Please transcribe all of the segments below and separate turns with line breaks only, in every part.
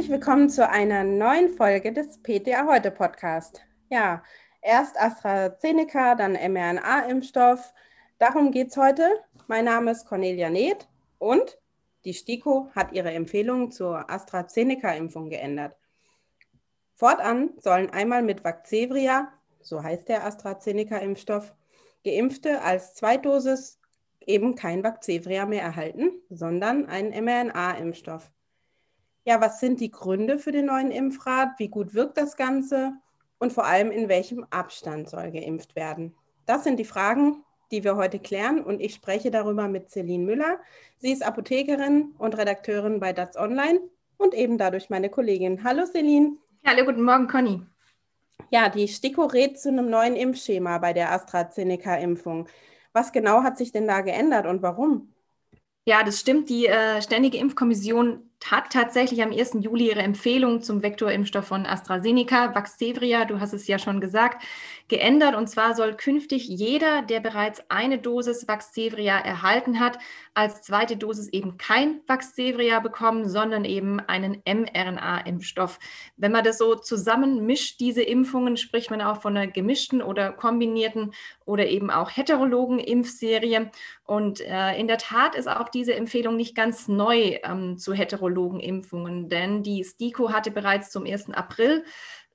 Herzlich willkommen zu einer neuen Folge des PTA Heute Podcast. Ja, erst AstraZeneca, dann mRNA-Impfstoff. Darum geht es heute. Mein Name ist Cornelia Neth und die STIKO hat ihre Empfehlungen zur AstraZeneca-Impfung geändert. Fortan sollen einmal mit Vaxzevria, so heißt der AstraZeneca-Impfstoff, Geimpfte als Zweitdosis eben kein Vaxzevria mehr erhalten, sondern einen mRNA-Impfstoff. Ja, was sind die Gründe für den neuen Impfrat? Wie gut wirkt das Ganze? Und vor allem, in welchem Abstand soll geimpft werden? Das sind die Fragen, die wir heute klären. Und ich spreche darüber mit Celine Müller. Sie ist Apothekerin und Redakteurin bei DATS Online und eben dadurch meine Kollegin. Hallo Celine.
Hallo, guten Morgen, Conny.
Ja, die STIKO rät zu einem neuen Impfschema bei der AstraZeneca-Impfung. Was genau hat sich denn da geändert und warum?
Ja, das stimmt. Die äh, Ständige Impfkommission hat tatsächlich am 1. Juli ihre Empfehlung zum Vektorimpfstoff von AstraZeneca, Vaxzevria, du hast es ja schon gesagt, geändert. Und zwar soll künftig jeder, der bereits eine Dosis Vaxzevria erhalten hat, als zweite Dosis eben kein Vaxzevria bekommen, sondern eben einen mRNA-Impfstoff. Wenn man das so zusammenmischt, diese Impfungen, spricht man auch von einer gemischten oder kombinierten oder eben auch heterologen Impfserie. Und äh, in der Tat ist auch diese Empfehlung nicht ganz neu ähm, zu heterologen heterologen Impfungen, denn die STIKO hatte bereits zum 1. April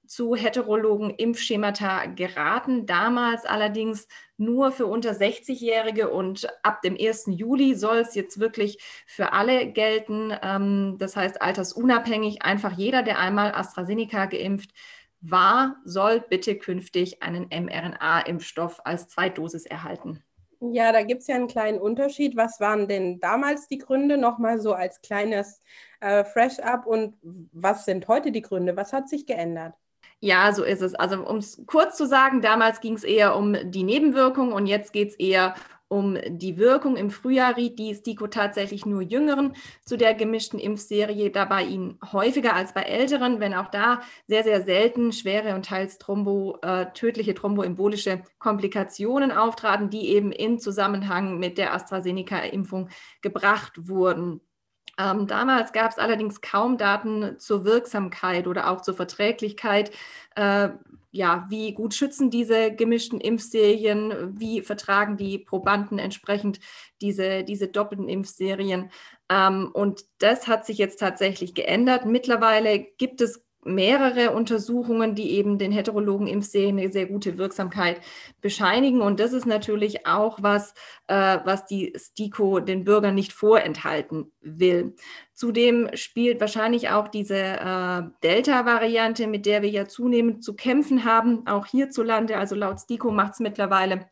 zu heterologen Impfschemata geraten, damals allerdings nur für unter 60-Jährige und ab dem 1. Juli soll es jetzt wirklich für alle gelten. Ähm, das heißt, altersunabhängig, einfach jeder, der einmal AstraZeneca geimpft war, soll bitte künftig einen mRNA-Impfstoff als Zweitdosis erhalten.
Ja, da gibt es ja einen kleinen Unterschied. Was waren denn damals die Gründe? Nochmal so als kleines äh, Fresh-up. Und was sind heute die Gründe? Was hat sich geändert?
Ja, so ist es. Also um es kurz zu sagen, damals ging es eher um die Nebenwirkungen und jetzt geht es eher um die Wirkung. Im Frühjahr riet die STIKO tatsächlich nur Jüngeren zu der gemischten Impfserie, dabei ihnen häufiger als bei Älteren, wenn auch da sehr, sehr selten schwere und teils thrombo, äh, tödliche thromboembolische Komplikationen auftraten, die eben in Zusammenhang mit der AstraZeneca-Impfung gebracht wurden. Ähm, damals gab es allerdings kaum Daten zur Wirksamkeit oder auch zur Verträglichkeit. Äh, ja, wie gut schützen diese gemischten Impfserien? Wie vertragen die Probanden entsprechend diese, diese doppelten Impfserien? Ähm, und das hat sich jetzt tatsächlich geändert. Mittlerweile gibt es mehrere Untersuchungen, die eben den heterologen Impfserien eine sehr gute Wirksamkeit bescheinigen. Und das ist natürlich auch was, äh, was die STIKO den Bürgern nicht vorenthalten will. Zudem spielt wahrscheinlich auch diese äh, Delta-Variante, mit der wir ja zunehmend zu kämpfen haben, auch hierzulande. Also laut STIKO macht es mittlerweile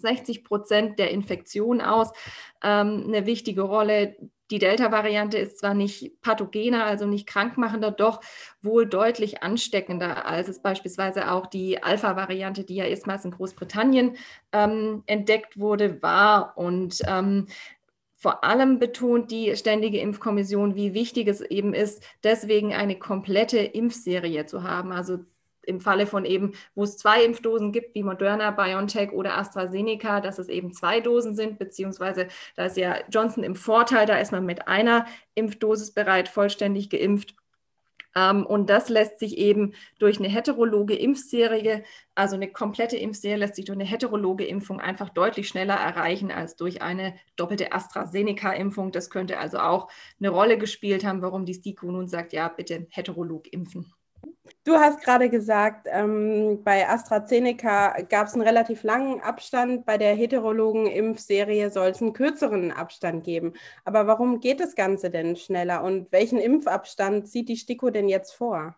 60 Prozent der Infektion aus, ähm, eine wichtige Rolle. Die Delta-Variante ist zwar nicht pathogener, also nicht krankmachender, doch wohl deutlich ansteckender, als es beispielsweise auch die Alpha-Variante, die ja erstmals in Großbritannien ähm, entdeckt wurde, war. Und ähm, vor allem betont die Ständige Impfkommission, wie wichtig es eben ist, deswegen eine komplette Impfserie zu haben. Also im Falle von eben, wo es zwei Impfdosen gibt, wie Moderna, BioNTech oder AstraZeneca, dass es eben zwei Dosen sind, beziehungsweise da ist ja Johnson im Vorteil, da ist man mit einer Impfdosis bereit, vollständig geimpft. Ähm, und das lässt sich eben durch eine heterologe Impfserie, also eine komplette Impfserie, lässt sich durch eine heterologe Impfung einfach deutlich schneller erreichen als durch eine doppelte AstraZeneca-Impfung. Das könnte also auch eine Rolle gespielt haben, warum die STIKO nun sagt, ja, bitte heterolog impfen.
Du hast gerade gesagt, ähm, bei AstraZeneca gab es einen relativ langen Abstand. Bei der heterologen Impfserie soll es einen kürzeren Abstand geben. Aber warum geht das Ganze denn schneller und welchen Impfabstand sieht die STIKO denn jetzt vor?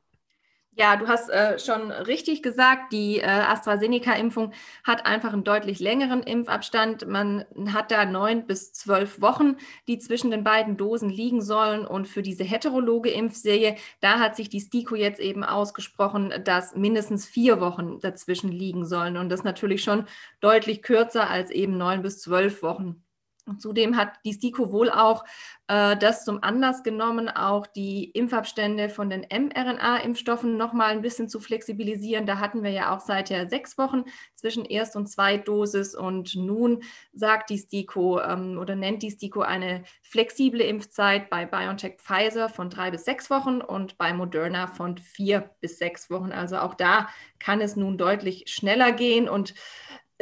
Ja, du hast äh, schon richtig gesagt, die äh, AstraZeneca-Impfung hat einfach einen deutlich längeren Impfabstand. Man hat da neun bis zwölf Wochen, die zwischen den beiden Dosen liegen sollen. Und für diese heterologe Impfserie, da hat sich die STIKO jetzt eben ausgesprochen, dass mindestens vier Wochen dazwischen liegen sollen. Und das natürlich schon deutlich kürzer als eben neun bis zwölf Wochen. Zudem hat die STIKO wohl auch äh, das zum Anlass genommen, auch die Impfabstände von den mRNA-Impfstoffen nochmal ein bisschen zu flexibilisieren. Da hatten wir ja auch seither sechs Wochen zwischen Erst- und Zweitdosis. Und nun sagt die STIKO ähm, oder nennt die STIKO eine flexible Impfzeit bei BioNTech Pfizer von drei bis sechs Wochen und bei Moderna von vier bis sechs Wochen. Also auch da kann es nun deutlich schneller gehen und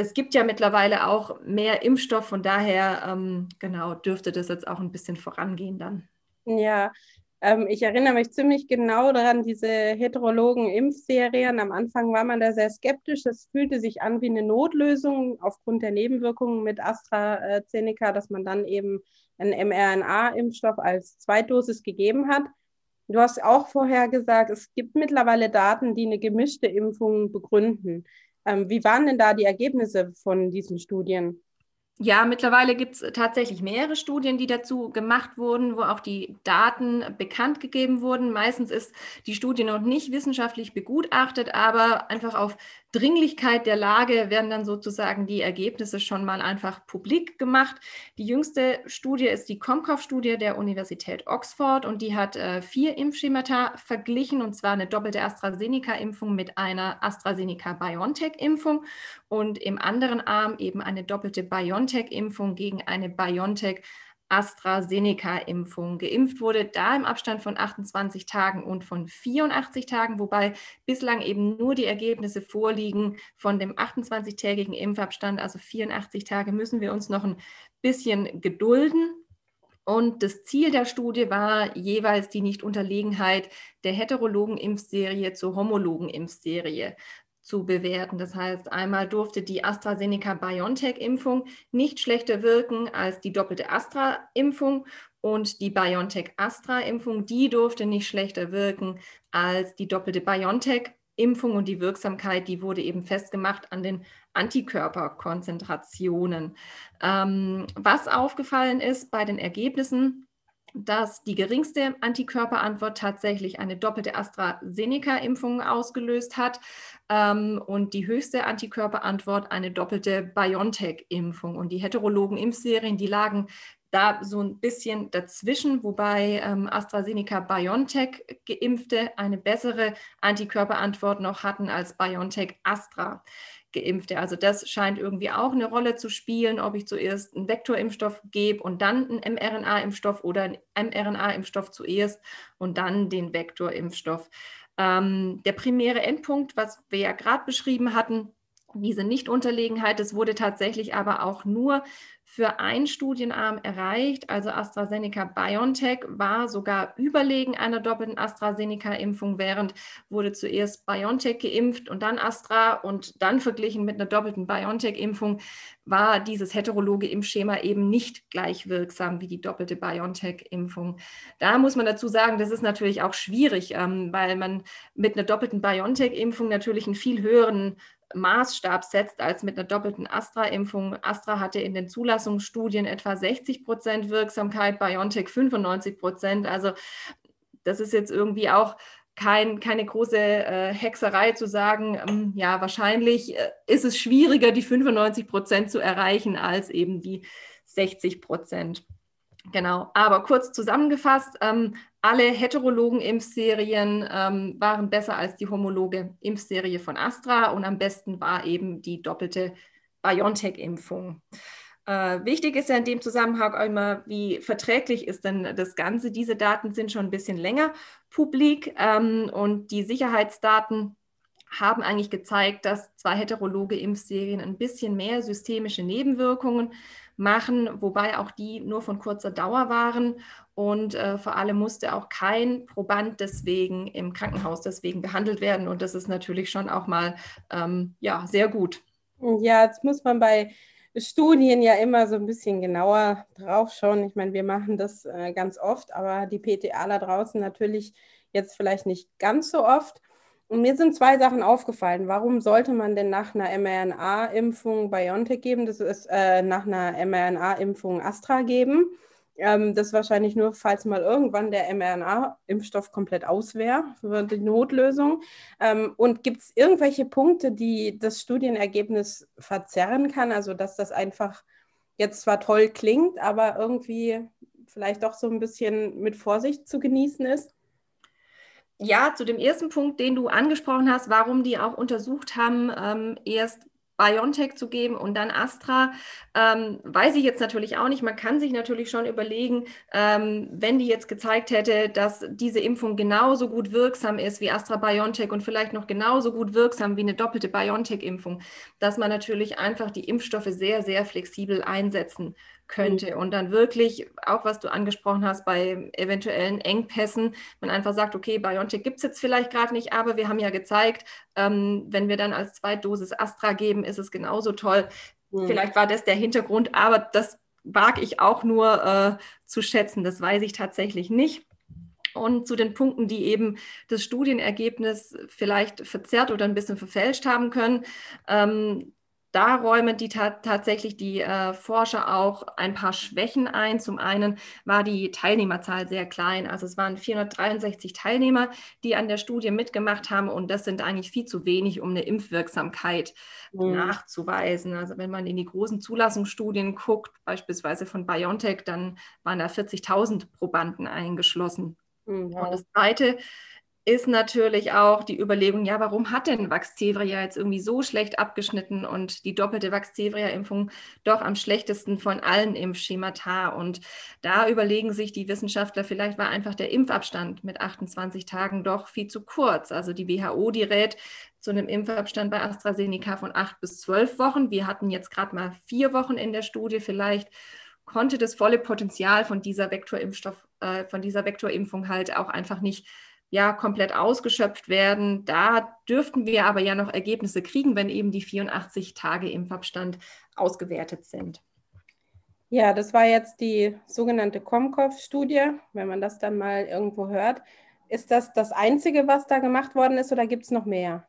es gibt ja mittlerweile auch mehr Impfstoff, von daher ähm, genau dürfte das jetzt auch ein bisschen vorangehen dann.
Ja, ähm, ich erinnere mich ziemlich genau daran, diese heterologen Impfserien. Am Anfang war man da sehr skeptisch. Es fühlte sich an wie eine Notlösung aufgrund der Nebenwirkungen mit AstraZeneca, dass man dann eben einen mRNA-Impfstoff als Zweitdosis gegeben hat. Du hast auch vorher gesagt, es gibt mittlerweile Daten, die eine gemischte Impfung begründen. Ähm, wie waren denn da die Ergebnisse von diesen Studien?
Ja, mittlerweile gibt es tatsächlich mehrere Studien, die dazu gemacht wurden, wo auch die Daten bekannt gegeben wurden. Meistens ist die Studie noch nicht wissenschaftlich begutachtet, aber einfach auf Dringlichkeit der Lage werden dann sozusagen die Ergebnisse schon mal einfach publik gemacht. Die jüngste Studie ist die Comcov-Studie der Universität Oxford und die hat äh, vier Impfschemata verglichen und zwar eine doppelte AstraZeneca-Impfung mit einer AstraZeneca-BioNTech-Impfung und im anderen Arm eben eine doppelte BioNTech-Impfung gegen eine BioNTech AstraZeneca-Impfung geimpft wurde, da im Abstand von 28 Tagen und von 84 Tagen, wobei bislang eben nur die Ergebnisse vorliegen von dem 28-tägigen Impfabstand, also 84 Tage müssen wir uns noch ein bisschen gedulden. Und das Ziel der Studie war jeweils die Nichtunterlegenheit der heterologen Impfserie zur homologen Impfserie zu bewerten. Das heißt, einmal durfte die AstraZeneca-BioNTech-Impfung nicht schlechter wirken als die doppelte Astra-Impfung und die BioNTech-Astra-Impfung, die durfte nicht schlechter wirken als die doppelte BioNTech-Impfung und die Wirksamkeit, die wurde eben festgemacht an den Antikörperkonzentrationen. Ähm, was aufgefallen ist bei den Ergebnissen, dass die geringste Antikörperantwort tatsächlich eine doppelte AstraZeneca-Impfung ausgelöst hat ähm, und die höchste Antikörperantwort eine doppelte BioNTech-Impfung. Und die heterologen Impfserien, die lagen da so ein bisschen dazwischen, wobei ähm, AstraZeneca BioNTech geimpfte eine bessere Antikörperantwort noch hatten als BioNTech Astra. Geimpfte. Also das scheint irgendwie auch eine Rolle zu spielen, ob ich zuerst einen Vektorimpfstoff gebe und dann einen mRNA-Impfstoff oder einen mRNA-Impfstoff zuerst und dann den Vektorimpfstoff. Ähm, der primäre Endpunkt, was wir ja gerade beschrieben hatten, diese Nichtunterlegenheit, das wurde tatsächlich aber auch nur für einen Studienarm erreicht. Also AstraZeneca BioNTech war sogar überlegen einer doppelten AstraZeneca-Impfung, während wurde zuerst BioNTech geimpft und dann Astra und dann verglichen mit einer doppelten BioNTech-Impfung war dieses heterologe Impfschema eben nicht gleich wirksam wie die doppelte BioNTech-Impfung. Da muss man dazu sagen, das ist natürlich auch schwierig, ähm, weil man mit einer doppelten BioNTech-Impfung natürlich einen viel höheren Maßstab setzt als mit einer doppelten Astra-Impfung. Astra hatte in den Zulassungsstudien etwa 60 Prozent Wirksamkeit, BioNTech 95 Prozent. Also das ist jetzt irgendwie auch kein, keine große äh, Hexerei zu sagen, ähm, ja, wahrscheinlich äh, ist es schwieriger, die 95 Prozent zu erreichen, als eben die 60 Prozent. Genau, aber kurz zusammengefasst, ähm, alle heterologen Impfserien ähm, waren besser als die homologe Impfserie von Astra und am besten war eben die doppelte BioNTech-Impfung. Äh, wichtig ist ja in dem Zusammenhang auch immer, wie verträglich ist denn das Ganze. Diese Daten sind schon ein bisschen länger publik ähm, und die Sicherheitsdaten haben eigentlich gezeigt, dass zwei heterologe Impfserien ein bisschen mehr systemische Nebenwirkungen machen, wobei auch die nur von kurzer Dauer waren. Und äh, vor allem musste auch kein Proband deswegen im Krankenhaus deswegen behandelt werden. Und das ist natürlich schon auch mal ähm, ja, sehr gut.
Ja, jetzt muss man bei Studien ja immer so ein bisschen genauer drauf schauen. Ich meine, wir machen das äh, ganz oft, aber die PTA da draußen natürlich jetzt vielleicht nicht ganz so oft. Und mir sind zwei Sachen aufgefallen. Warum sollte man denn nach einer mRNA-Impfung BioNTech geben? Das ist äh, nach einer mRNA-Impfung Astra geben. Ähm, das wahrscheinlich nur, falls mal irgendwann der mRNA-Impfstoff komplett aus wäre, für die Notlösung. Ähm, und gibt es irgendwelche Punkte, die das Studienergebnis verzerren kann? Also, dass das einfach jetzt zwar toll klingt, aber irgendwie vielleicht doch so ein bisschen mit Vorsicht zu genießen ist?
Ja, zu dem ersten Punkt, den du angesprochen hast, warum die auch untersucht haben, ähm, erst BioNTech zu geben und dann Astra, ähm, weiß ich jetzt natürlich auch nicht. Man kann sich natürlich schon überlegen, ähm, wenn die jetzt gezeigt hätte, dass diese Impfung genauso gut wirksam ist wie Astra BioNTech und vielleicht noch genauso gut wirksam wie eine doppelte BioNTech-Impfung, dass man natürlich einfach die Impfstoffe sehr, sehr flexibel einsetzen könnte. Und dann wirklich, auch was du angesprochen hast, bei eventuellen Engpässen, man einfach sagt, okay, BioNTech gibt es jetzt vielleicht gerade nicht, aber wir haben ja gezeigt, ähm, wenn wir dann als Zweitdosis Astra geben, ist es genauso toll. Mhm. Vielleicht war das der Hintergrund, aber das wage ich auch nur äh, zu schätzen. Das weiß ich tatsächlich nicht. Und zu den Punkten, die eben das Studienergebnis vielleicht verzerrt oder ein bisschen verfälscht haben können. Ähm, da räumen die ta tatsächlich die äh, Forscher auch ein paar Schwächen ein. Zum einen war die Teilnehmerzahl sehr klein. Also es waren 463 Teilnehmer, die an der Studie mitgemacht haben. Und das sind eigentlich viel zu wenig, um eine Impfwirksamkeit mhm. nachzuweisen. Also wenn man in die großen Zulassungsstudien guckt, beispielsweise von BioNTech, dann waren da 40.000 Probanden eingeschlossen. Mhm. Und das Zweite ist natürlich auch die Überlegung, ja, warum hat denn Vaxzevria jetzt irgendwie so schlecht abgeschnitten und die doppelte Vaxzevria-Impfung doch am schlechtesten von allen Impfschemata? Und da überlegen sich die Wissenschaftler, vielleicht war einfach der Impfabstand mit 28 Tagen doch viel zu kurz. Also die WHO, die rät zu einem Impfabstand bei AstraZeneca von acht bis zwölf Wochen. Wir hatten jetzt gerade mal vier Wochen in der Studie. Vielleicht konnte das volle Potenzial von dieser Vektorimpfstoff, äh, von dieser Vektorimpfung halt auch einfach nicht ja komplett ausgeschöpft werden. Da dürften wir aber ja noch Ergebnisse kriegen, wenn eben die 84 Tage Impfabstand ausgewertet sind.
Ja, das war jetzt die sogenannte Comcov-Studie. Wenn man das dann mal irgendwo hört, ist das das Einzige, was da gemacht worden ist oder gibt es noch mehr?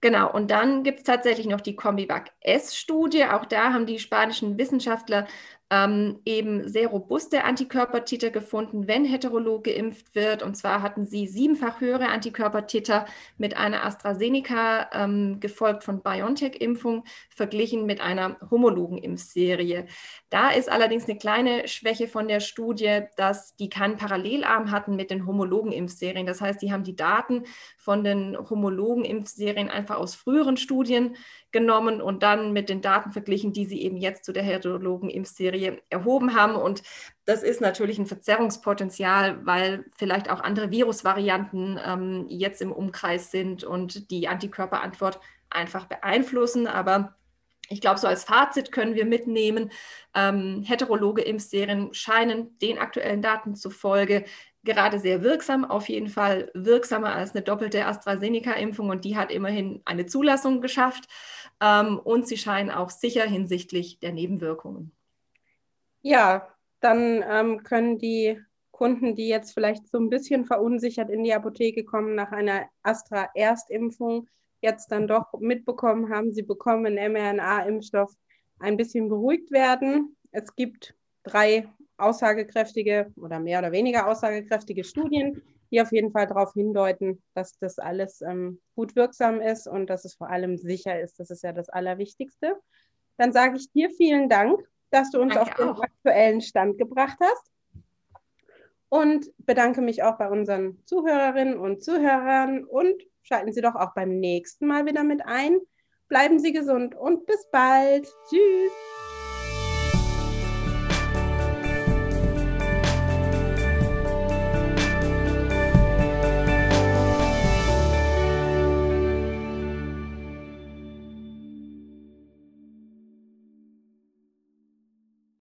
Genau, und dann gibt es tatsächlich noch die Combivac-S-Studie. Auch da haben die spanischen Wissenschaftler ähm, eben sehr robuste Antikörpertiter gefunden, wenn heterolog geimpft wird. Und zwar hatten sie siebenfach höhere Antikörpertiter mit einer AstraZeneca, ähm, gefolgt von BioNTech-Impfung, verglichen mit einer homologen Impfserie. Da ist allerdings eine kleine Schwäche von der Studie, dass die keinen Parallelarm hatten mit den homologen Impfserien. Das heißt, die haben die Daten von den homologen Impfserien einfach aus früheren Studien genommen und dann mit den Daten verglichen, die sie eben jetzt zu der heterologen Impfserie erhoben haben. Und das ist natürlich ein Verzerrungspotenzial, weil vielleicht auch andere Virusvarianten ähm, jetzt im Umkreis sind und die Antikörperantwort einfach beeinflussen. Aber ich glaube, so als Fazit können wir mitnehmen, ähm, heterologe Impfserien scheinen den aktuellen Daten zufolge gerade sehr wirksam, auf jeden Fall wirksamer als eine doppelte AstraZeneca-Impfung und die hat immerhin eine Zulassung geschafft ähm, und sie scheinen auch sicher hinsichtlich der Nebenwirkungen.
Ja, dann ähm, können die Kunden, die jetzt vielleicht so ein bisschen verunsichert in die Apotheke kommen nach einer Astra-Erstimpfung, jetzt dann doch mitbekommen haben, sie bekommen einen mRNA-Impfstoff, ein bisschen beruhigt werden. Es gibt drei aussagekräftige oder mehr oder weniger aussagekräftige Studien, die auf jeden Fall darauf hindeuten, dass das alles ähm, gut wirksam ist und dass es vor allem sicher ist. Das ist ja das Allerwichtigste. Dann sage ich dir vielen Dank, dass du uns Danke auf den auch. aktuellen Stand gebracht hast und bedanke mich auch bei unseren Zuhörerinnen und Zuhörern und schalten Sie doch auch beim nächsten Mal wieder mit ein. Bleiben Sie gesund und bis bald. Tschüss.